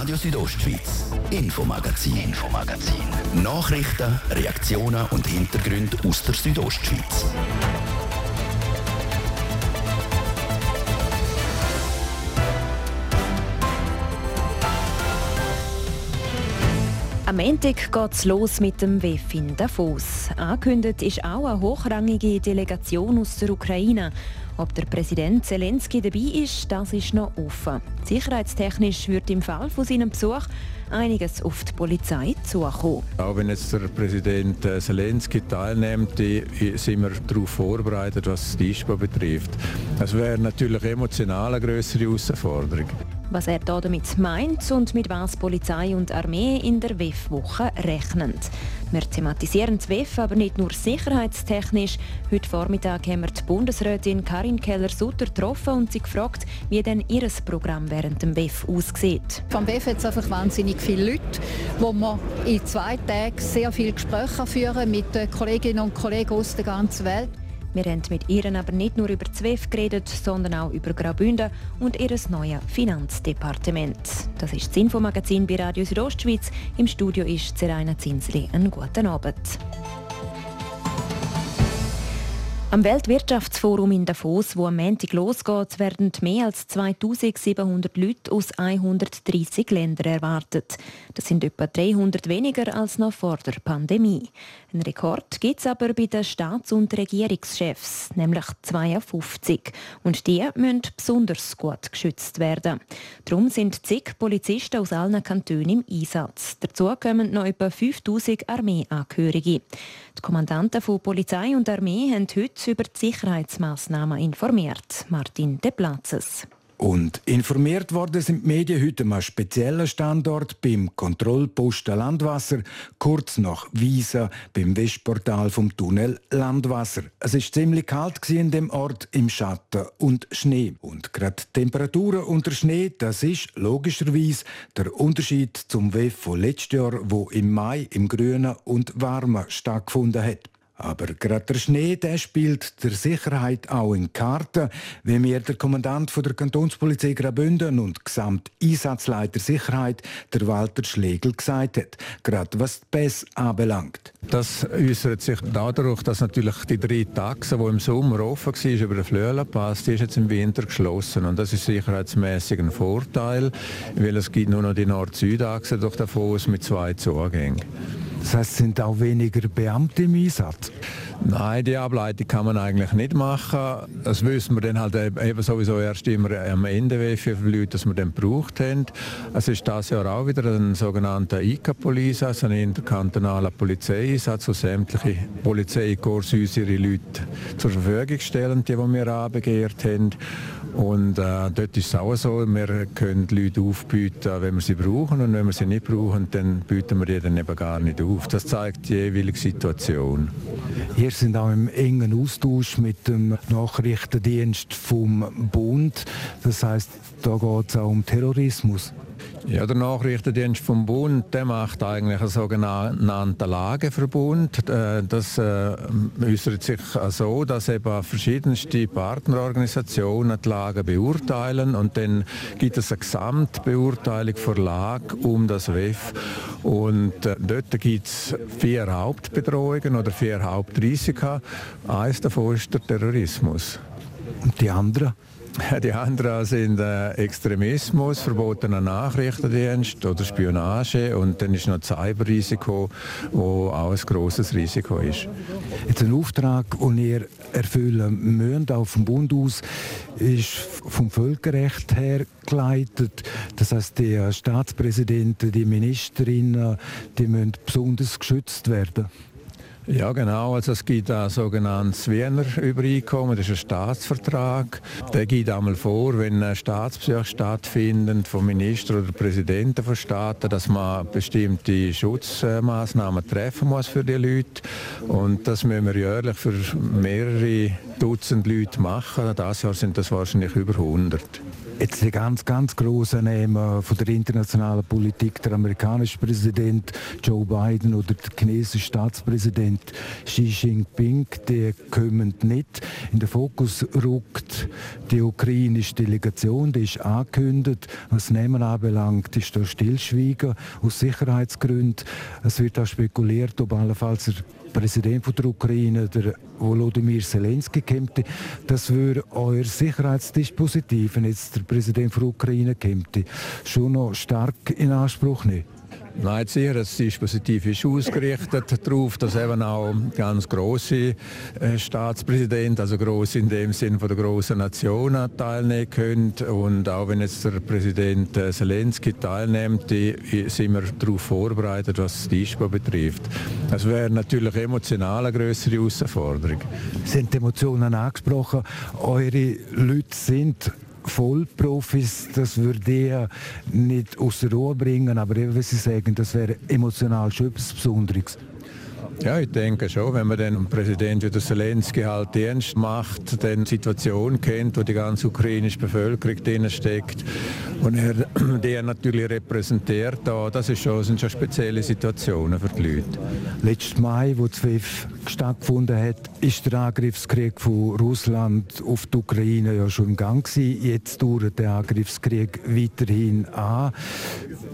Radio Südostschweiz, Infomagazin, Infomagazin. Nachrichten, Reaktionen und Hintergründe aus der Südostschweiz. Am Montag geht es los mit dem WEF in Davos. Angekündigt ist auch eine hochrangige Delegation aus der Ukraine. Ob der Präsident Zelensky dabei ist, das ist noch offen. Sicherheitstechnisch wird im Fall von seinem Besuch einiges auf die Polizei zukommen. Auch wenn jetzt der Präsident äh, Zelensky teilnimmt, sind wir darauf vorbereitet, was die ISPA betrifft. Das wäre natürlich emotional eine größere Herausforderung. Was er damit meint und mit was Polizei und Armee in der WEF-Woche rechnen. Wir thematisieren das WEF aber nicht nur sicherheitstechnisch. Heute Vormittag haben wir die Bundesrätin Karin Keller-Sutter getroffen und sie gefragt, wie denn ihr Programm während dem WEF aussieht. Vom WEF hat es einfach wahnsinnig viele Leute, wo wir in zwei Tagen sehr viele Gespräche führen mit Kolleginnen und Kollegen aus der ganzen Welt. Wir haben mit ihr aber nicht nur über ZWEF geredet, sondern auch über Graubünden und ihr neues Finanzdepartement. Das ist das Infomagazin bei Radio Südostschweiz. Im Studio ist Zeraina Zinsli. Einen guten Abend. Am Weltwirtschaftsforum in Davos, wo am Montag losgeht, werden mehr als 2700 Leute aus 130 Ländern erwartet. Das sind etwa 300 weniger als noch vor der Pandemie. Ein Rekord gibt es aber bei den Staats- und Regierungschefs, nämlich 52. Und die müssen besonders gut geschützt werden. Darum sind zig Polizisten aus allen Kantonen im Einsatz. Dazu kommen noch etwa 5000 Armeeangehörige. Die Kommandanten von Polizei und Armee haben heute über die Sicherheitsmaßnahmen informiert. Martin De Platzes. Und informiert worden sind die Medien heute einem speziellen Standort beim Kontrollposten Landwasser, kurz nach Wiesa, beim Westportal vom Tunnel Landwasser. Es ist ziemlich kalt in dem Ort im Schatten und Schnee. Und gerade Temperaturen unter Schnee, das ist logischerweise der Unterschied zum WEF von letztes Jahr, wo im Mai im Grünen und Warmen stattgefunden hat. Aber gerade der Schnee der spielt der Sicherheit auch in Karten, wie mir der Kommandant von der Kantonspolizei Graubünden und Gesamteinsatzleiter Sicherheit, der Walter Schlegel, gesagt hat. Gerade was die BES anbelangt. Das äußert sich dadurch, dass natürlich die drei Taxen, die im Sommer offen war, über den Flöhlenpass, die ist jetzt im Winter geschlossen. Und das ist sicherheitsmäßig ein Vorteil, weil es gibt nur noch die Nord-Süd-Achse durch Davos mit zwei Zugängen. Das heißt, es sind auch weniger Beamte im Einsatz? Nein, die Ableitung kann man eigentlich nicht machen. Das wissen wir dann halt eben sowieso erst immer am Ende, wie viele Leute wir dann gebraucht haben. Es ist das Jahr auch wieder ein sogenannter ICA-Police, also ein interkantonaler Polizeieinsatz, wo sämtliche Polizeikorps uns ihre Leute zur Verfügung stellen, die, die wir anbegehrt haben. Und äh, dort ist es auch so, wir können die Leute aufbieten, wenn wir sie brauchen und wenn wir sie nicht brauchen, dann bieten wir die dann eben gar nicht auf. Das zeigt die jeweilige Situation. Wir sind auch im engen Austausch mit dem Nachrichtendienst vom Bund. Das heißt, da geht es auch um Terrorismus. Ja, der Nachrichtendienst vom Bund der macht eigentlich einen sogenannten Lageverbund. Äh, das äh, äußert sich so, dass eben verschiedenste Partnerorganisationen die Lage beurteilen und dann gibt es eine Gesamtbeurteilung der Lage um das WEF. Und äh, dort gibt es vier Hauptbedrohungen oder vier Hauptrisiken. Eines davon ist der Terrorismus. Und die anderen? Die anderen sind äh, Extremismus, verbotener Nachrichtendienst oder Spionage und dann ist noch das Cyberrisiko, wo auch ein großes Risiko ist. Jetzt ein Auftrag, den ihr erfüllen müsst, auch vom Bund aus, ist vom Völkerrecht her geleitet. Das heißt, die Staatspräsidenten, die Ministerinnen, die müssen besonders geschützt werden. Ja, genau. Also es gibt ein sogenanntes Wiener Übereinkommen, das ist ein Staatsvertrag. Der gibt einmal vor, wenn Staatsbesuche stattfinden von Ministern oder Präsidenten von Staaten, dass man bestimmte Schutzmaßnahmen treffen muss für die Leute. Und das müssen wir jährlich für mehrere Dutzend Leute machen. Dieses Jahr sind das wahrscheinlich über 100. Jetzt die ganz, ganz grossen Namen von der internationalen Politik, der amerikanische Präsident Joe Biden oder der chinesische Staatspräsident Xi Jinping, die kommen nicht. In den Fokus rückt die ukrainische Delegation, die ist angekündigt. Was Namen anbelangt, ist da Stillschweigen aus Sicherheitsgründen. Es wird auch spekuliert, ob allenfalls der Präsident der Ukraine, der Volodymyr Zelensky, kommt. Das würde euer Sicherheitsdispositiv, wenn jetzt der Präsident der Ukraine kommt, schon noch stark in Anspruch nehmen. Nein, sicher, das Dispositiv ist ausgerichtet darauf, dass eben auch ganz große äh, Staatspräsidenten, also groß in dem Sinn von der großen Nationen teilnehmen können. Und auch wenn jetzt der Präsident äh, Zelensky teilnimmt, die, sind wir darauf vorbereitet, was das Dispo betrifft. Das wäre natürlich emotional eine größere Herausforderung. Die Emotionen angesprochen. Eure Leute sind Vollprofis, das würde ich nicht aus der Ruhe bringen, aber eben, wie Sie sagen, das wäre emotional schon etwas Besonderes. Ja, ich denke schon, wenn man den Präsident wie der Zelensky halt ernst macht, die Situation kennt, wo die ganze ukrainische Bevölkerung drin steckt und er die natürlich repräsentiert, das ist schon, sind schon spezielle Situationen für die Leute. Letzten Mai, wo ZWIF stattgefunden hat, ist der Angriffskrieg von Russland auf die Ukraine ja schon im Gang gewesen. Jetzt dauert der Angriffskrieg weiterhin an.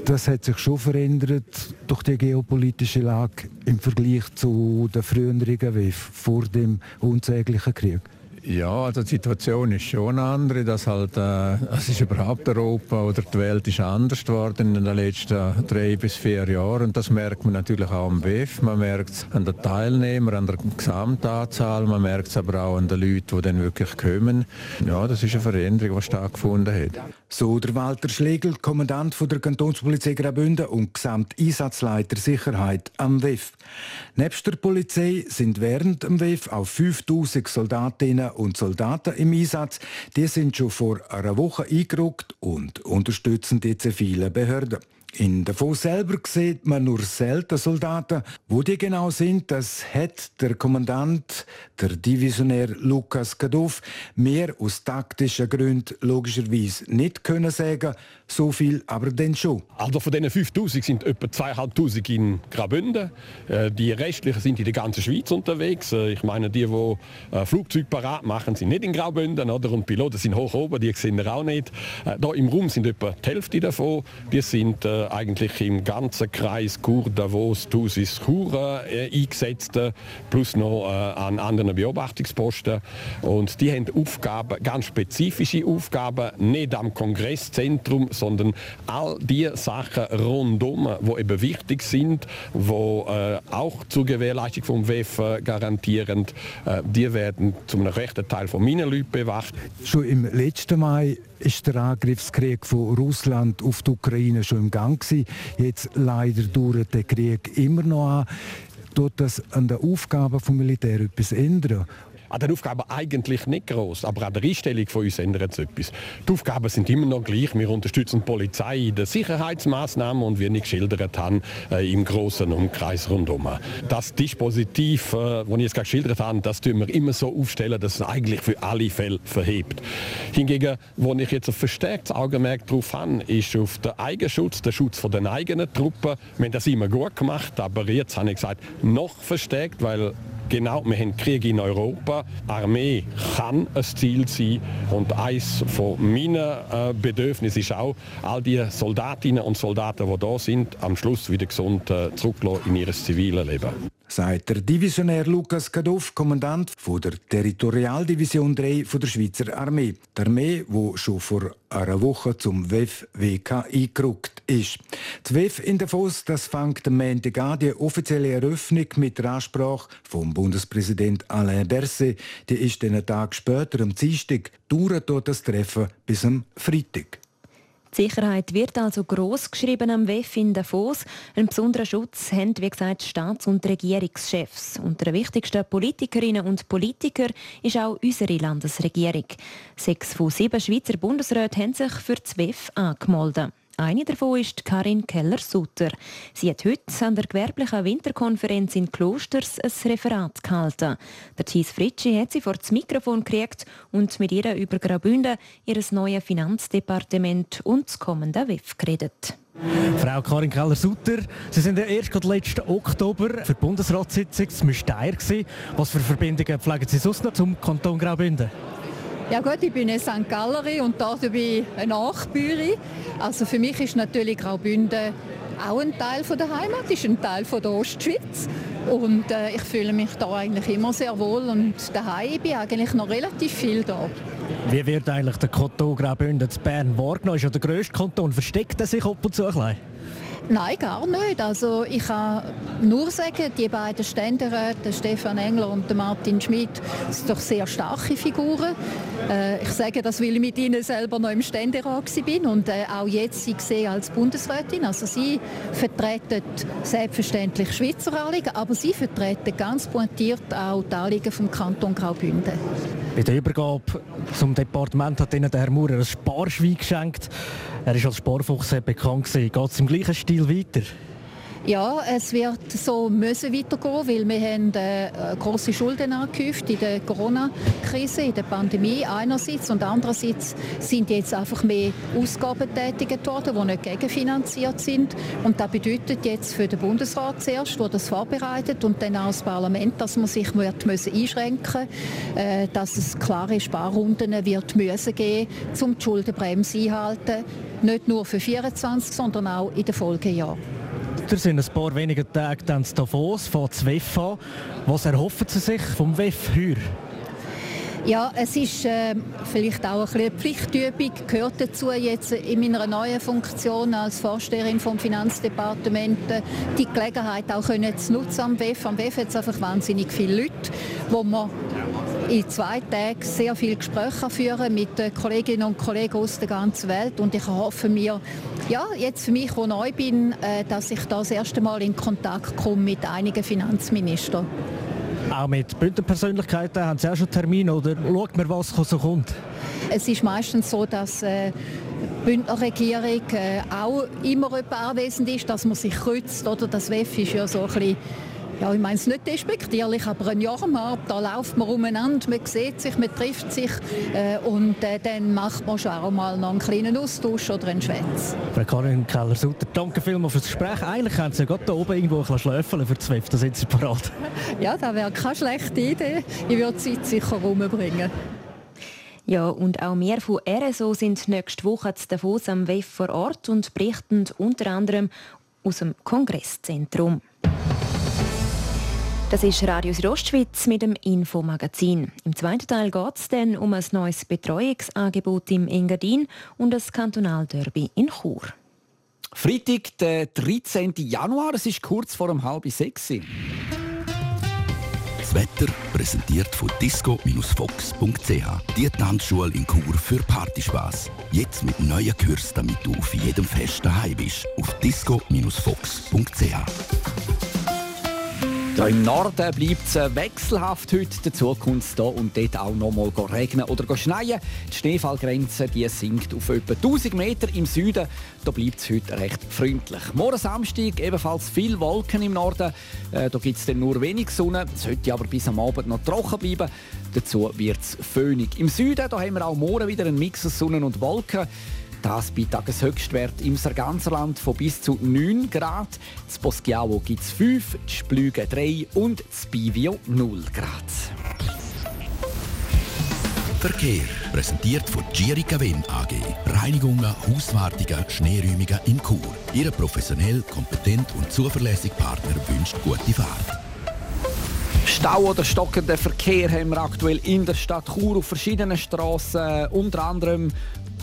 Das hat sich schon verändert durch die geopolitische Lage im Vergleich zu der früheren WEF vor dem unsäglichen Krieg? Ja, also die Situation ist schon andere. Dass halt, äh, es ist überhaupt Europa oder die Welt ist anders geworden in den letzten drei bis vier Jahren. Und das merkt man natürlich auch am WEF. Man merkt es an den Teilnehmern, an der Gesamtanzahl. Man merkt es aber auch an den Leuten, die dann wirklich kommen. Ja, das ist eine Veränderung, die stattgefunden hat. So der Walter Schlegel, Kommandant von der Kantonspolizei Graubünden und Gesamteinsatzleiter Sicherheit am WEF. Nebst der Polizei sind während dem WEF auch 5000 Soldatinnen und Soldaten im Einsatz. Die sind schon vor einer Woche eingerückt und unterstützen die zivilen Behörden. In Davos selber sieht man nur selten Soldaten. Wo die genau sind, das hat der Kommandant, der Divisionär Lukas Kadow, mehr aus taktischen Gründen logischerweise nicht können sagen. So viel aber denn schon. Also von diesen 5000 sind etwa 2500 in Graubünden. Äh, die restlichen sind in der ganzen Schweiz unterwegs. Äh, ich meine, die, die äh, Flugzeug parat machen, sind nicht in Graubünden. Oder? Und Piloten sind hoch oben, die sehen wir auch nicht. Da im Raum sind etwa die Hälfte davon. Die sind eigentlich im ganzen Kreis Chur, Davos, Thusis, Chur eingesetzt, plus noch an anderen Beobachtungsposten. Und die haben Aufgaben, ganz spezifische Aufgaben, nicht am Kongresszentrum, sondern all die Sachen rundum, die eben wichtig sind, die äh, auch zur Gewährleistung vom WEF äh, garantieren, äh, die werden zum rechten Teil von meinen Leuten bewacht. Schon im letzten Mai ist der Angriffskrieg von Russland auf die Ukraine schon im Gang gewesen. Jetzt leider dauert der Krieg immer noch an. Tut das an den Aufgaben des Militär etwas ändern? An der Aufgabe eigentlich nicht groß, aber an der Einstellung von uns ändert es etwas. Die Aufgaben sind immer noch gleich. Wir unterstützen die Polizei in den Sicherheitsmaßnahmen und wie ich geschildert habe, äh, im großen Umkreis rundum. Das Dispositiv, äh, das ich jetzt gerade geschildert habe, das tun wir immer so aufstellen, dass es eigentlich für alle Fälle verhebt. Hingegen, wo ich jetzt ein verstärktes Augenmerk darauf habe, ist auf den Eigenschutz, der Schutz von den eigenen Truppen. Wir haben das immer gut gemacht, aber jetzt habe ich gesagt, noch verstärkt, weil Genau, wir haben Krieg in Europa. Armee kann ein Ziel sein. Und eines von meinen äh, Bedürfnissen ist auch, all die Soldatinnen und Soldaten, die da sind, am Schluss wieder gesund äh, zurücklassen in ihr ziviles Leben sagt der Divisionär Lukas Kadow, Kommandant der Territorialdivision 3 von der Schweizer Armee. Die Armee, die schon vor einer Woche zum WEF-WK eingerückt ist. Das WEF in Davos, das fängt am Montag an, die offizielle Eröffnung mit der Ansprache vom Bundespräsident Alain Berset. Die ist einen Tag später, am Dienstag, dauert das Treffen bis am Freitag. Sicherheit wird also gross geschrieben am WEF in Davos. Einen besonderen Schutz haben, wie gesagt, Staats- und Regierungschefs. Unter den wichtigsten Politikerinnen und Politikern ist auch unsere Landesregierung. Sechs von sieben Schweizer Bundesräten haben sich für das WEF angemeldet. Eine davon ist Karin Keller-Sutter. Sie hat heute an der gewerblichen Winterkonferenz in Klosters ein Referat gehalten. Der Thies Fritschi hat sie vor das Mikrofon gekriegt und mit ihr über Graubünden, ihr neues Finanzdepartement und das kommende WEF geredet. Frau Karin Keller-Sutter, Sie sind ja erst letzten Oktober für die Bundesratssitzung in Steyr. Was für Verbindungen pflegen Sie sonst noch zum Kanton Graubünden? Ja gut, ich bin eine St. Gallery und da bin ich eine Nachbürin. Also für mich ist natürlich Graubünden auch ein Teil von der Heimat, ist ein Teil von der Ostschweiz. Und äh, ich fühle mich da eigentlich immer sehr wohl und daheim ich bin eigentlich noch relativ viel da. Wie wird eigentlich der Kanton Graubünden zu Bern wahrgenommen? Ist ja der grösste Kanton. Versteckt er sich ab und zu ein bisschen? Nein, gar nicht. Also ich kann nur sagen, die beiden Ständeräte, Stefan Engler und Martin Schmidt, sind doch sehr starke Figuren. Äh, ich sage das, weil ich mit ihnen selber noch im Ständerat bin und äh, auch jetzt sie sehe als Bundesrätin. Also sie vertreten selbstverständlich Schweizer Anliegen, aber sie vertreten ganz pointiert auch die Anliegen vom Kanton Graubünden. Bei der Übergabe zum Departement hat Ihnen der Herr Maurer ein Sparschwein geschenkt. Er ist als Sparfuchs bekannt. Geht es im gleichen Stil weiter? Ja, es wird so müssen weitergehen, weil wir haben äh, große Schulden angehäuft in der Corona-Krise, in der Pandemie einerseits und andererseits sind jetzt einfach mehr Ausgaben tätigt worden, die nicht gegenfinanziert sind und das bedeutet jetzt für den Bundesrat zuerst, der das vorbereitet und dann auch das Parlament, dass man sich wird müssen einschränken, äh, dass es klare Sparrunden wird müssen geben, um die Schuldenbremse einhalten, nicht nur für 24, sondern auch in den Folgejahren. Weiter sind ein paar wenige Tage dann zu Davos, von WEF an. Was erhoffen Sie sich vom WEF heuer? Ja, es ist äh, vielleicht auch ein eine Pflichtübung, gehört dazu jetzt in meiner neuen Funktion als Vorsteherin vom Finanzdepartement die Gelegenheit auch können zu nutzen am WEF. Am WEF hat es einfach wahnsinnig viele Leute, wo man in zwei Tagen sehr viele Gespräche führen mit Kolleginnen und Kollegen aus der ganzen Welt und ich hoffe mir, ja, jetzt für mich, wo neu bin, äh, dass ich da das erste Mal in Kontakt komme mit einigen Finanzministern. Auch mit Bündnerpersönlichkeiten haben Sie auch schon Termine oder schaut man, was so kommt? Es ist meistens so, dass äh, die Bündner Regierung äh, auch immer anwesend ist, dass man sich kreuzt. Oder? Das WEF ist ja so ein bisschen ja, ich meine es nicht despektierlich, aber ein Jahrmarkt, da läuft man umeinander, man sieht sich, man trifft sich äh, und äh, dann macht man schon auch mal noch einen kleinen Austausch oder einen Schwätz. Frau Karin Keller-Sutter, danke vielmals für das Gespräch. Eigentlich haben Sie ja gerade hier oben irgendwo ein schläfeln für die Zwift, da sind Sie parat. Ja, das wäre keine schlechte Idee. Ich würde die Zeit sicher rumbringen. Ja, und auch wir von RSO sind nächste Woche zu Davos am WEF vor Ort und berichten unter anderem aus dem Kongresszentrum. Das ist Radio Südostschweiz mit dem Infomagazin. Im zweiten Teil geht es dann um ein neues Betreuungsangebot im Engadin und das Kantonalderby in Chur. Freitag, der 13. Januar, es ist kurz vor um halb sechs. Das Wetter präsentiert von disco-fox.ch. Die Tanzschule in Chur für Partyspaß. Jetzt mit neuen Kürzen, damit du auf jedem Fest daheim bist. Auf disco-fox.ch. Ja, Im Norden bleibt es äh, wechselhaft heute. Dazu kommt es hier und dort auch noch mal regnen oder schneien. Die Schneefallgrenze die sinkt auf etwa 1000 Meter. Im Süden da bleibt es heute recht freundlich. Morgen Samstag ebenfalls viele Wolken im Norden. Äh, da gibt es dann nur wenig Sonne. Es sollte aber bis am Abend noch trocken bleiben. Dazu wird es föhnig. Im Süden da haben wir auch morgen wieder einen Mix aus Sonne und Wolken. Das bei Tageshöchstwert im Sarganserland von bis zu 9 Grad. Das Poschiavo gibt es 5, die Splüge 3 und das Bivio 0 Grad. Verkehr präsentiert von Girica Vin AG. Reinigungen, Hauswartungen, Schneeräumungen in Chur. Ihre professionell, kompetent und zuverlässige Partner wünscht gute Fahrt. Stau oder stockenden Verkehr haben wir aktuell in der Stadt Chur auf verschiedenen Straßen, unter anderem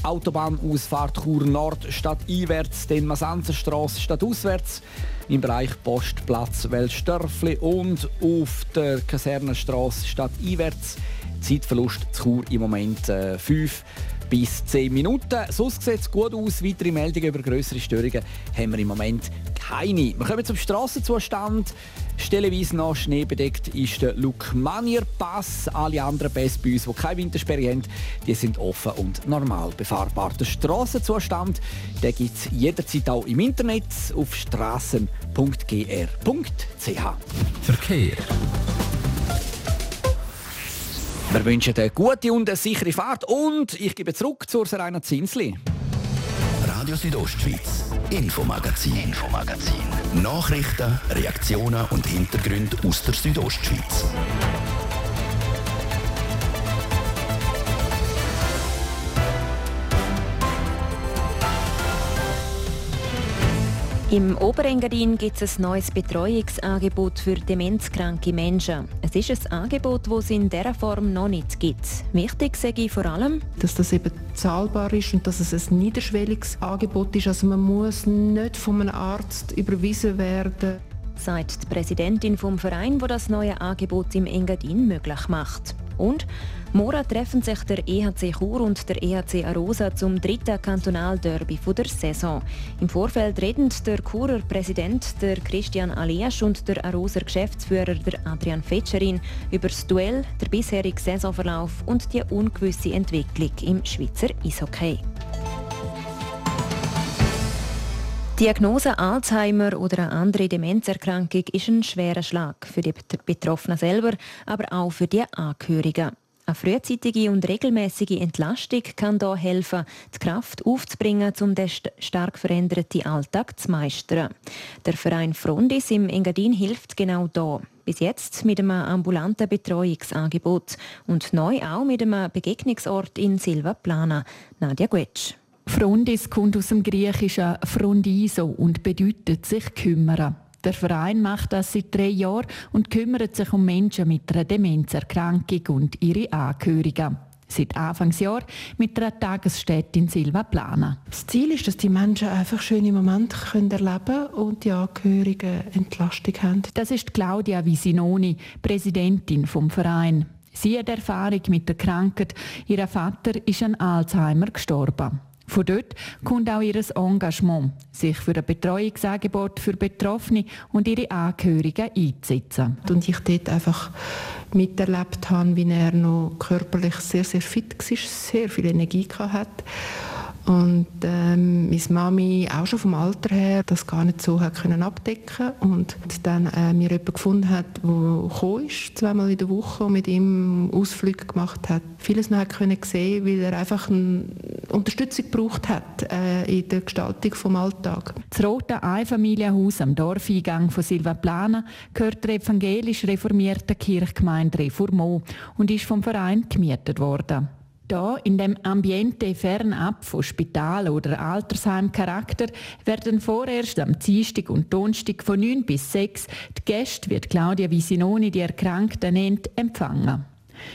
Autobahnausfahrt Chur Nord statt einwärts, den Masanzerstraße statt auswärts, im Bereich Postplatz Weltstörfli und auf der Kasernenstraße statt einwärts Zeitverlust zu Chur im Moment äh, 5 bis 10 Minuten. Sonst sieht es gut aus. Weitere Meldungen über größere Störungen haben wir im Moment keine. Wir kommen zum Strassenzustand. Stellenweise noch schneebedeckt ist der Lukmanier Pass. Alle anderen Pässe bei uns, die keine Wintersperre haben, die sind offen und normal befahrbar. Der Strassenzustand gibt es jederzeit auch im Internet auf strassen.gr.ch. Verkehr. Wir wünschen eine gute und eine sichere Fahrt und ich gebe zurück zur Serena Zinsli. Radio Südostschweiz, Infomagazin, Infomagazin. Nachrichten, Reaktionen und Hintergründe aus der Südostschweiz. Im Oberengadin gibt es ein neues Betreuungsangebot für demenzkranke Menschen. Es ist ein Angebot, das es in dieser Form noch nicht gibt. Wichtig sage ich vor allem, dass das eben zahlbar ist und dass es ein niederschwelliges Angebot ist. Also man muss nicht von einem Arzt überwiesen werden. Sagt die Präsidentin vom Verein, wo das neue Angebot im Engadin möglich macht. Und morgen treffen sich der EHC Chur und der EHC Arosa zum dritten Kantonalderby der Saison. Im Vorfeld reden der Churer Präsident der Christian Aliasch und der Aroser Geschäftsführer der Adrian Fetscherin über das Duell, den bisherigen Saisonverlauf und die ungewisse Entwicklung im Schweizer Eishockey. Diagnose Alzheimer oder eine andere Demenzerkrankung ist ein schwerer Schlag für die Betroffenen selber, aber auch für die Angehörigen. Eine frühzeitige und regelmäßige Entlastung kann hier helfen, die Kraft aufzubringen, um den stark veränderten Alltag zu meistern. Der Verein Frondis im Engadin hilft genau da. Bis jetzt mit einem ambulanten Betreuungsangebot und neu auch mit einem Begegnungsort in Silva Plana. Nadia Guetsch. Frondis kommt aus dem griechischen Frondiso und bedeutet sich kümmern. Der Verein macht das seit drei Jahren und kümmert sich um Menschen mit einer Demenzerkrankung und ihre Angehörigen. Seit Anfangsjahr mit einer Tagesstätte in Silva Plana. Das Ziel ist, dass die Menschen einfach schöne Momente können erleben und die Angehörigen Entlastung haben. Das ist Claudia Visinoni, Präsidentin vom Verein. Sie hat Erfahrung mit der Krankheit. Ihr Vater ist an Alzheimer gestorben. Von dort kommt auch ihr Engagement, sich für ein Betreuungsangebot für Betroffene und ihre Angehörigen einzusetzen. Und ich dort einfach miterlebt habe, wie er noch körperlich sehr, sehr fit war, sehr viel Energie hatte und ähm, meine Mami auch schon vom Alter her das gar nicht so hat können abdecken und dann äh, mir jemanden gefunden hat, der gekommen ist, zweimal in der Woche und mit ihm Ausflüge gemacht hat. Vieles noch hat können sehen, weil er einfach eine Unterstützung gebraucht hat äh, in der Gestaltung vom Alltag. Das rote Einfamilienhaus am Dorfeingang von Silva Plana gehört der evangelisch reformierten Kirchgemeinde Reformo und ist vom Verein gemietet worden. Da in dem Ambiente fernab von Spital oder Altersheim-Charakter werden vorerst am Dienstag und Donnerstag von 9 bis 6 die Gäste, wie Claudia Visinoni die Erkrankten nennt, empfangen.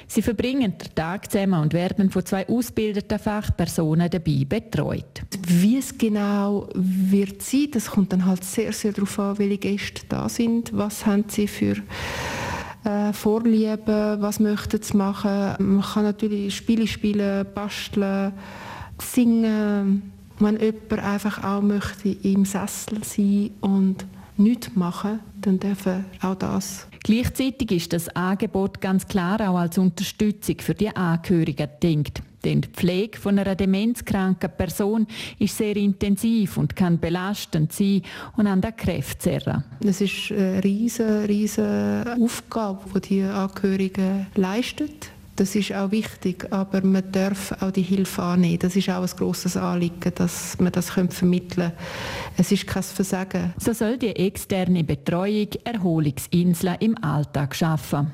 Sie verbringen den Tag zusammen und werden von zwei ausgebildeten Fachpersonen dabei betreut. Wie es genau wird sein, das kommt dann halt sehr, sehr darauf an, welche Gäste da sind, was haben sie für äh, Vorlieben, was möchten sie machen. Man kann natürlich Spiele spielen, basteln, singen. Wenn jemand einfach auch möchte im Sessel sein und nichts machen, dann dürfen auch das. Gleichzeitig ist das Angebot ganz klar auch als Unterstützung für die Angehörigen gedacht. Denn die Pflege von einer demenzkranken Person ist sehr intensiv und kann belastend sein und an der Kräfte zerren. Es ist eine riesige, riesige Aufgabe, die die Angehörigen leisten. Das ist auch wichtig, aber man darf auch die Hilfe annehmen. Das ist auch ein grosses Anliegen, dass man das vermitteln kann. Es ist kein Versagen. So soll die externe Betreuung Erholungsinseln im Alltag schaffen.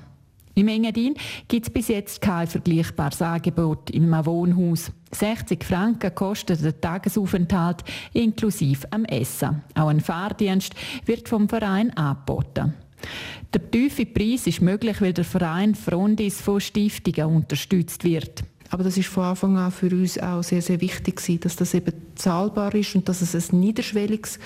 Im Engadin gibt es bis jetzt kein vergleichbares Angebot in einem Wohnhaus. 60 Franken kostet der Tagesaufenthalt inklusive am Essen. Auch ein Fahrdienst wird vom Verein angeboten. Der tiefe Preis ist möglich, weil der Verein Frondis von Stiftungen unterstützt wird. Aber das ist von Anfang an für uns auch sehr, sehr wichtig gewesen, dass das eben zahlbar ist und dass es ein niederschwelliges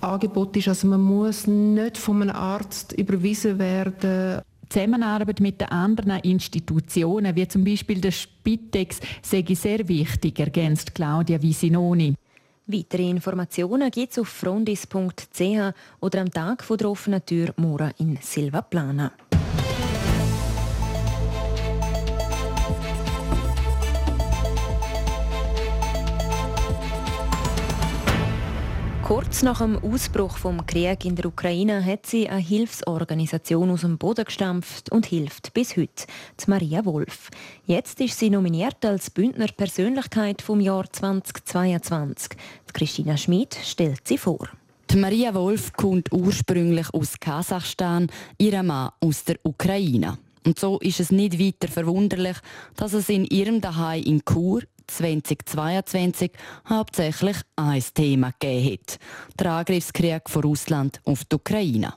Angebot ist. Also man muss nicht von einem Arzt überwiesen werden Zusammenarbeit mit den anderen Institutionen, wie zum Beispiel der Spitex, sei sehr wichtig, ergänzt Claudia Visinoni. Weitere Informationen gibt es auf frondis.ch oder am Tag der offenen Tür morgen in Silvaplana. Kurz nach dem Ausbruch vom Krieg in der Ukraine hat sie eine Hilfsorganisation aus dem Boden gestampft und hilft bis heute, die Maria Wolf. Jetzt ist sie nominiert als Bündner Persönlichkeit vom Jahr 2022. Die Christina Schmid stellt sie vor. Die Maria Wolf kommt ursprünglich aus Kasachstan, ihr Mann aus der Ukraine. Und so ist es nicht weiter verwunderlich, dass es in ihrem Daheim in Chur 2022 hauptsächlich ein Thema gegeben hat. Der Angriffskrieg von Russland auf die Ukraine.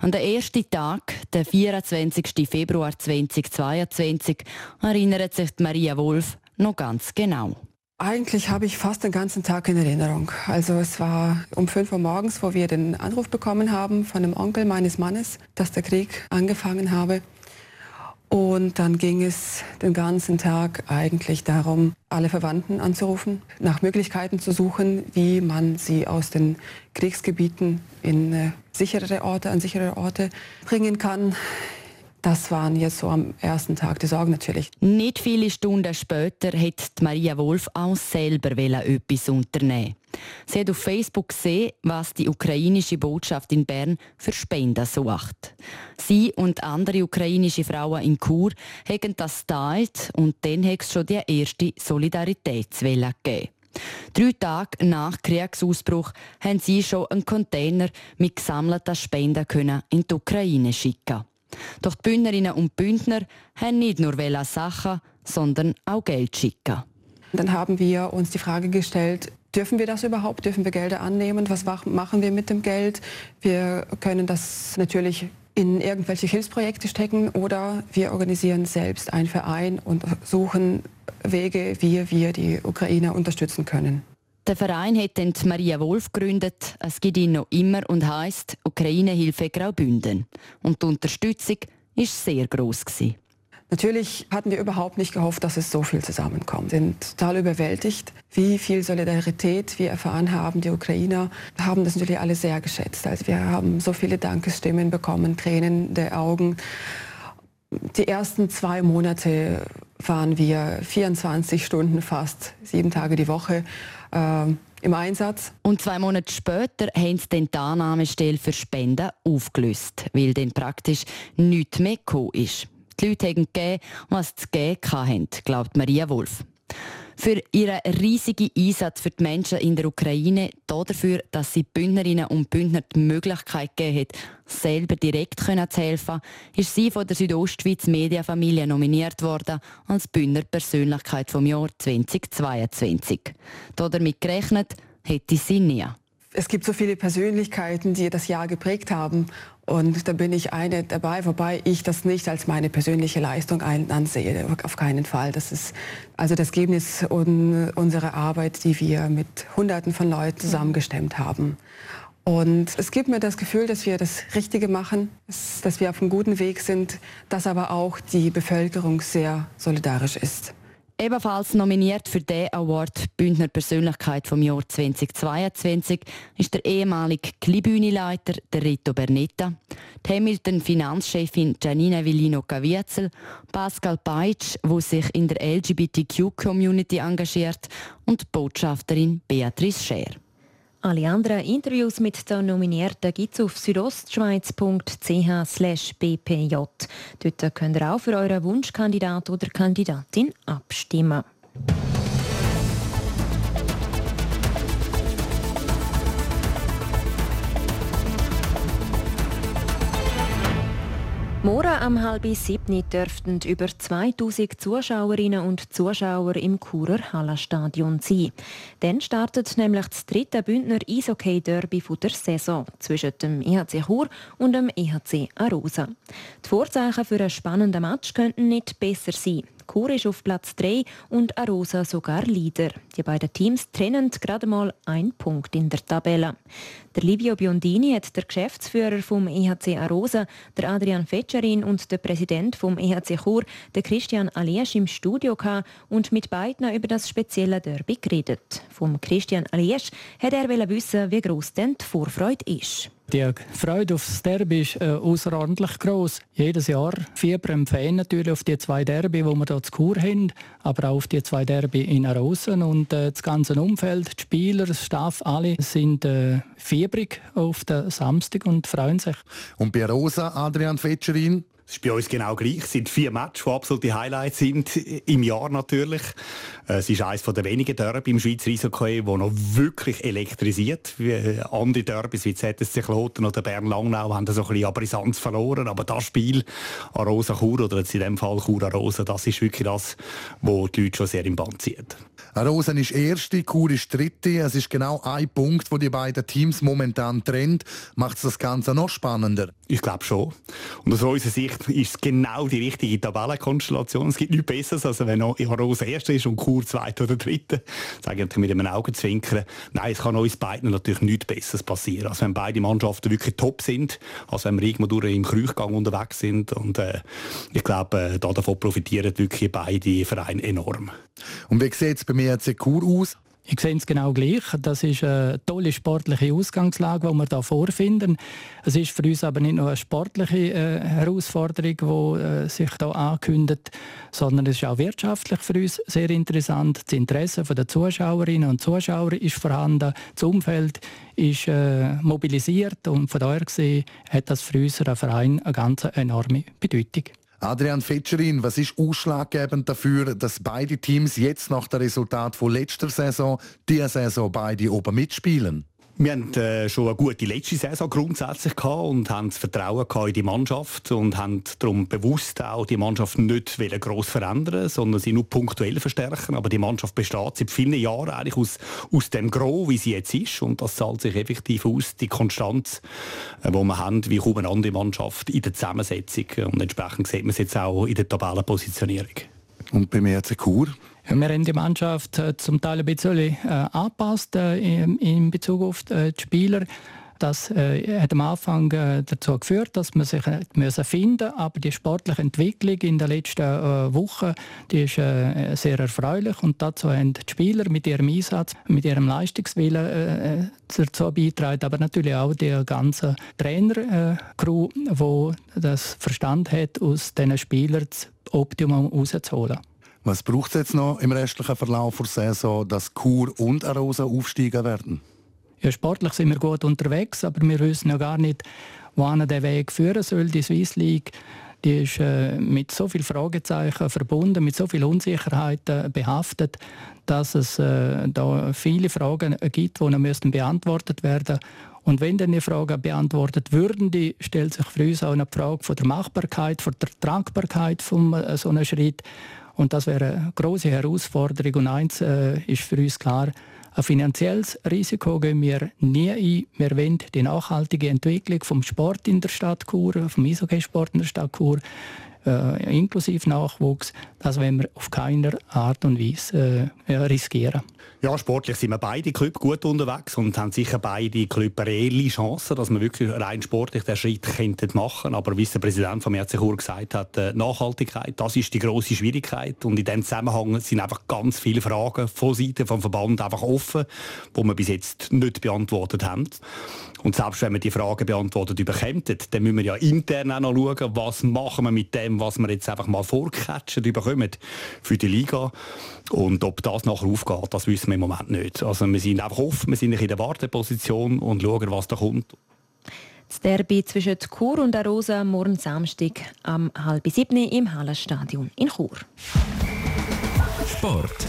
An den ersten Tag, der 24. Februar 2022, erinnert sich Maria Wolf noch ganz genau. Eigentlich habe ich fast den ganzen Tag in Erinnerung. Also es war um 5 Uhr morgens, wo wir den Anruf bekommen haben von dem Onkel meines Mannes, dass der Krieg angefangen habe. Und dann ging es den ganzen Tag eigentlich darum, alle Verwandten anzurufen, nach Möglichkeiten zu suchen, wie man sie aus den Kriegsgebieten in äh, sichere Orte, an sichere Orte bringen kann. Das waren jetzt so am ersten Tag die Sorgen natürlich. Nicht viele Stunden später hat Maria Wolf auch selber etwas unternehmen. Sie hat auf Facebook gesehen, was die ukrainische Botschaft in Bern für Spenden sucht. Sie und andere ukrainische Frauen in Chur haben das geteilt und dann hat es schon die erste Solidaritätswelle gegeben. Drei Tage nach Kriegsausbruch haben sie schon einen Container mit gesammelten Spenden in die Ukraine schicken. Doch die Bündnerinnen und Bündner haben nicht nur Sachen, sondern auch Geld schicken. Dann haben wir uns die Frage gestellt, dürfen wir das überhaupt? Dürfen wir Gelder annehmen? Was machen wir mit dem Geld? Wir können das natürlich in irgendwelche Hilfsprojekte stecken oder wir organisieren selbst einen Verein und suchen Wege, wie wir die Ukrainer unterstützen können. Der Verein hat dann Maria Wolf gegründet. Es gibt ihn noch immer und heißt Ukraine Hilfe Graubünden. Und die Unterstützung war sehr groß. Natürlich hatten wir überhaupt nicht gehofft, dass es so viel zusammenkommt. Wir sind total überwältigt, wie viel Solidarität wir erfahren haben. Die Ukrainer haben das natürlich alle sehr geschätzt. Also wir haben so viele Dankesstimmen bekommen, Tränen der Augen. Die ersten zwei Monate waren wir 24 Stunden fast, sieben Tage die Woche äh, im Einsatz. Und zwei Monate später haben sie dann die für Spenden aufgelöst, weil dann praktisch nichts mehr gekommen ist. Die Leute haben gegeben, was sie geben hatten, glaubt Maria Wolf für ihren riesigen Einsatz für die Menschen in der Ukraine, dafür, dass sie Bündnerinnen und Bündner die Möglichkeit gegeben hat, selber direkt zu helfen, ist sie von der Südostschweiz Mediafamilie nominiert worden als Bündner Persönlichkeit vom Jahr 2022. Damit gerechnet hätte sie nie. Es gibt so viele Persönlichkeiten, die das Jahr geprägt haben. Und da bin ich eine dabei, wobei ich das nicht als meine persönliche Leistung ansehe. Auf keinen Fall. Das ist also das Ergebnis unserer Arbeit, die wir mit Hunderten von Leuten zusammengestemmt haben. Und es gibt mir das Gefühl, dass wir das Richtige machen, dass wir auf einem guten Weg sind, dass aber auch die Bevölkerung sehr solidarisch ist. Ebenfalls nominiert für den Award Bündner Persönlichkeit vom Jahr 2022 ist der ehemalige Kleinbühneleiter Rito Bernetta, die Hamilton-Finanzchefin Janina Villino-Caviezel, Pascal Peitsch, wo sich in der LGBTQ-Community engagiert, und Botschafterin Beatrice Scher. Alle anderen Interviews mit den Nominierten gibt es auf südostschweiz.ch bpj. Dort könnt ihr auch für euren Wunschkandidat oder Kandidatin abstimmen. Morgen am halb sieben dürften über 2000 Zuschauerinnen und Zuschauer im Churer Hallenstadion sein. Dann startet nämlich das dritte Bündner Eishockey-Derby der Saison zwischen dem EHC Chur und dem EHC Arosa. Die Vorzeichen für einen spannenden Match könnten nicht besser sein. Chur ist auf Platz 3 und Arosa sogar Leader. Die beiden Teams trennen gerade mal einen Punkt in der Tabelle. Der Livio Biondini hat der Geschäftsführer vom EHC Arosa, der Adrian Fetscherin und der Präsident vom EHC Chur, der Christian Aliesch im Studio gehabt und mit beiden über das spezielle Derby geredet. Vom Christian Aliesch hat er wissen, wie groß denn die Vorfreude ist. Die Freude aufs Derby ist äh, außerordentlich groß. Jedes Jahr fiebern Fan natürlich auf die zwei Derby, die wir hier zu Kur haben, aber auch auf die zwei Derby in Arosen. Und äh, das ganze Umfeld, die Spieler, das Staff, alle sind äh, fiebrig auf den Samstag und freuen sich. Und bei Rosa, Adrian Fetscherin, es ist bei uns genau gleich. Es sind vier Matches, die absolute Highlights sind, im Jahr natürlich. Äh, es ist eines der wenigen Derby im Schweizer Eishockey, das noch wirklich elektrisiert. Wie äh, andere Derbys wie ZSC Kloten oder Bern Langnau haben so ein bisschen Brisanz verloren. Aber das Spiel an Rosa Chur oder jetzt in dem Fall Chur an Rosa, das ist wirklich das, was die Leute schon sehr im Band zieht. Rosen ist erste, Chur ist dritte. Es ist genau ein Punkt, wo die beiden Teams momentan trennt. Macht es das Ganze noch spannender? Ich glaube schon. Und aus unserer Sicht ist es genau die richtige Tabellenkonstellation. Es gibt nichts Besseres, als wenn Rosen erster ist und Chur zweiter oder dritter. Sage ich mit einem Augenzwinkern. Nein, es kann uns beiden natürlich nichts Besseres passieren. Also wenn beide Mannschaften wirklich top sind, als wenn wir irgendwo durch im Kreuchgang unterwegs sind. Und äh, ich glaube, äh, davon profitieren wirklich beide Vereine enorm. Und wie sieht es bei mir jetzt Kur aus? Ich sehe es genau gleich. Das ist eine tolle sportliche Ausgangslage, die wir hier vorfinden. Es ist für uns aber nicht nur eine sportliche äh, Herausforderung, die äh, sich hier ankündigt, sondern es ist auch wirtschaftlich für uns sehr interessant. Das Interesse der Zuschauerinnen und Zuschauer ist vorhanden. Das Umfeld ist äh, mobilisiert und von daher gesehen hat das für unseren Verein eine ganz enorme Bedeutung. Adrian Fetscherin, was ist ausschlaggebend dafür, dass beide Teams jetzt nach dem Resultat von letzter Saison diese Saison beide oben mitspielen? Wir hatten äh, schon eine gute letzte Saison grundsätzlich gehabt und haben das Vertrauen in die Mannschaft und haben darum bewusst auch die Mannschaft nicht gross verändern sondern sie nur punktuell verstärken. Aber die Mannschaft besteht seit vielen Jahren eigentlich aus, aus dem Gros, wie sie jetzt ist und das zahlt sich effektiv aus, die Konstanz, äh, die wir haben, wie kaum eine andere Mannschaft in der Zusammensetzung und entsprechend sieht man es jetzt auch in der Tabellenpositionierung. Und beim RC Chur? Ja, wir haben die Mannschaft äh, zum Teil ein bisschen äh, angepasst äh, in, Bezug auf äh, die Spieler. Das äh, hat am Anfang äh, dazu geführt, dass man sich müssen finden aber die sportliche Entwicklung in den letzten äh, Wochen die ist äh, sehr erfreulich und dazu haben die Spieler mit ihrem Einsatz, mit ihrem Leistungswillen äh, dazu beitragen, aber natürlich auch die ganze Trainer-Crew, die das Verstand hat, aus diesen Spielern das Optimum rauszuholen. Was braucht es jetzt noch im restlichen Verlauf der Saison, dass Chur und Arosa aufsteigen werden? Ja, sportlich sind wir gut unterwegs, aber wir wissen ja gar nicht, wohin der Weg führen soll. Die Swiss League die ist äh, mit so vielen Fragezeichen verbunden, mit so vielen Unsicherheiten behaftet, dass es äh, da viele Fragen gibt, die müssen beantwortet werden und wenn dann die Fragen beantwortet würden, die stellt sich für uns auch eine Frage von der Machbarkeit, von der Tragbarkeit von äh, so einem Schritt. Und das wäre eine große Herausforderung. Und eins äh, ist für uns klar, ein finanzielles Risiko gehen wir nie ein. Wir wollen die nachhaltige Entwicklung vom Sport in der Stadt Chur, vom Eishockeysport in der Stadt Chur, äh, inklusive Nachwuchs, das wollen wir auf keiner Art und Weise äh, riskieren. Ja, sportlich sind wir beide Club gut unterwegs und haben sicher beide Club reelle Chancen, dass wir wirklich rein sportlich den Schritt könnten machen. Aber wie der Präsident von RC Chur gesagt hat, äh, Nachhaltigkeit, das ist die große Schwierigkeit. Und in diesem Zusammenhang sind einfach ganz viele Fragen von Seiten vom Verband einfach offen, die wir bis jetzt nicht beantwortet haben. Und selbst wenn wir die Fragen beantwortet bekommen, dann müssen wir ja intern auch noch schauen, was machen wir mit dem, was wir jetzt einfach mal vorcatchen bekommen für die Liga. Und ob das nachher aufgeht, das wissen wir im Moment nicht. Also wir sind einfach offen, wir sind in der Warteposition und schauen, was da kommt. Das Derby zwischen Chur und Arosa morgen Samstag am halb sieben im Hallenstadion in Chur. Sport.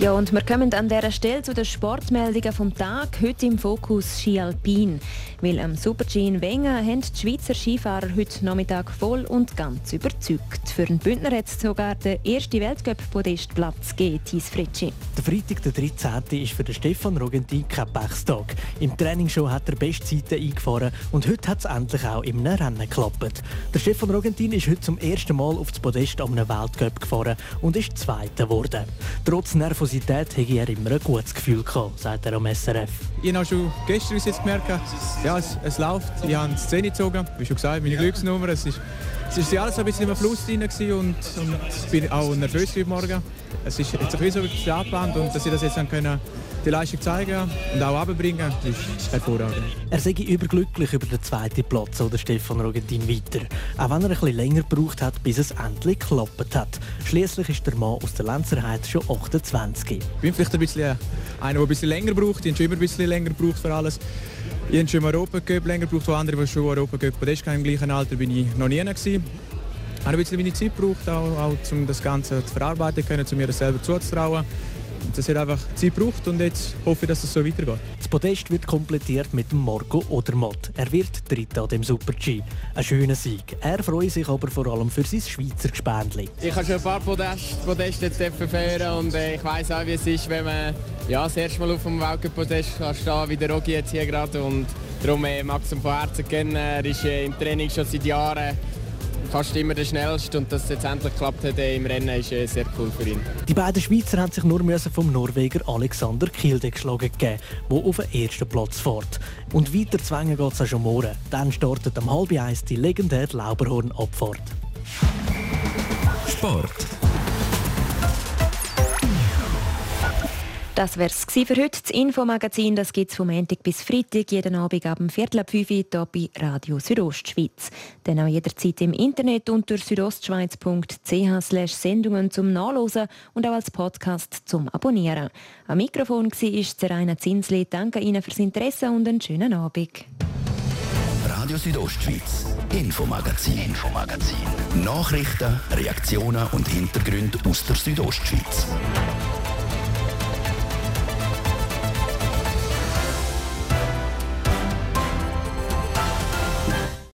Ja, und wir kommen an dieser Stelle zu den Sportmeldungen vom Tag. Heute im Fokus Ski Alpin. Weil am Super-G in Wengen haben die Schweizer Skifahrer heute Nachmittag voll und ganz überzeugt. Für den Bündner hat es sogar den ersten Weltcup-Podestplatz gegeben, Thies Fritschi. Der Freitag, der 13. ist für den Stefan Rogentin kein Pechstag. Im Trainingsshow hat er Bestzeiten eingefahren und heute hat es endlich auch im Rennen geklappt. Der Stefan Rogentin ist heute zum ersten Mal auf das Podest am Weltcup gefahren und ist Zweiter geworden. Trotz Nervosität Nervosität habe er immer ein gutes Gefühl gehabt, sagt er am SRF. Ich habe schon gestern jetzt gemerkt, ja, es, es läuft. Ich habe die Szene gezogen, wie schon gesagt, meine Glücksnummer. Es ist, es ist alles ein bisschen im Fluss drin und, und ich bin auch nervös heute Morgen. Es ist jetzt ein bisschen so angeplant und dass ich das jetzt dann können die Leistung zeigen und auch abbringen, ist hervorragend. Er sei überglücklich über den zweiten Platz oder Stefan Rogentin weiter. Auch wenn er ein bisschen länger gebraucht hat, bis es endlich geklappt hat. Schließlich ist der Mann aus der Lenzerheit schon 28. Ich bin vielleicht ein bisschen einer, der ein bisschen länger braucht. Ich habe schon immer ein bisschen länger gebraucht für alles. Ich habe schon im Europacup länger gebraucht, wo andere, die schon Europacup Podest im gleichen Alter bin ich noch nie gewesen. Ich habe ein bisschen meine Zeit gebraucht, auch, auch um das Ganze zu verarbeiten, können, um mir das selber zuzutrauen. Das hat einfach Zeit gebraucht und jetzt hoffe ich, dass es so weitergeht. Das Podest wird komplettiert mit dem Marco Odermatt. Er wird Dritter an dem Super-G. Ein schöner Sieg. Er freut sich aber vor allem für sein Schweizer Gespendli. Ich habe schon ein paar Podest, Podest jetzt fahren und äh, ich weiß auch, wie es ist, wenn man ja, das erste Mal auf dem Weltcup-Podest stehen wie der Rogi jetzt hier gerade. Und darum äh, ihn von Herzen kennen. Er ist äh, im Training schon seit Jahren fast immer der schnellste und dass es jetzt endlich geklappt hat im Rennen ist äh, sehr cool für ihn. Die beiden Schweizer haben sich nur vom Norweger Alexander Kilde geschlagen gegeben, der auf den ersten Platz fährt. Und weiter zwängen geht es auch schon morgen. Dann startet am halb eins die legendäre Lauberhorn-Abfahrt. Sport. Das wäre es für heute. Das Infomagazin gibt es vom Montag bis Freitag, jeden Abend ab dem Viertel ab 5 Uhr hier bei Radio Südostschweiz. Dann auch jederzeit im Internet unter südostschweiz.ch Sendungen zum Nachlesen und auch als Podcast zum Abonnieren. Am Mikrofon war Zeraina Zinsli. Danke Ihnen fürs Interesse und einen schönen Abend. Radio Südostschweiz, Infomagazin, Infomagazin. Nachrichten, Reaktionen und Hintergründe aus der Südostschweiz.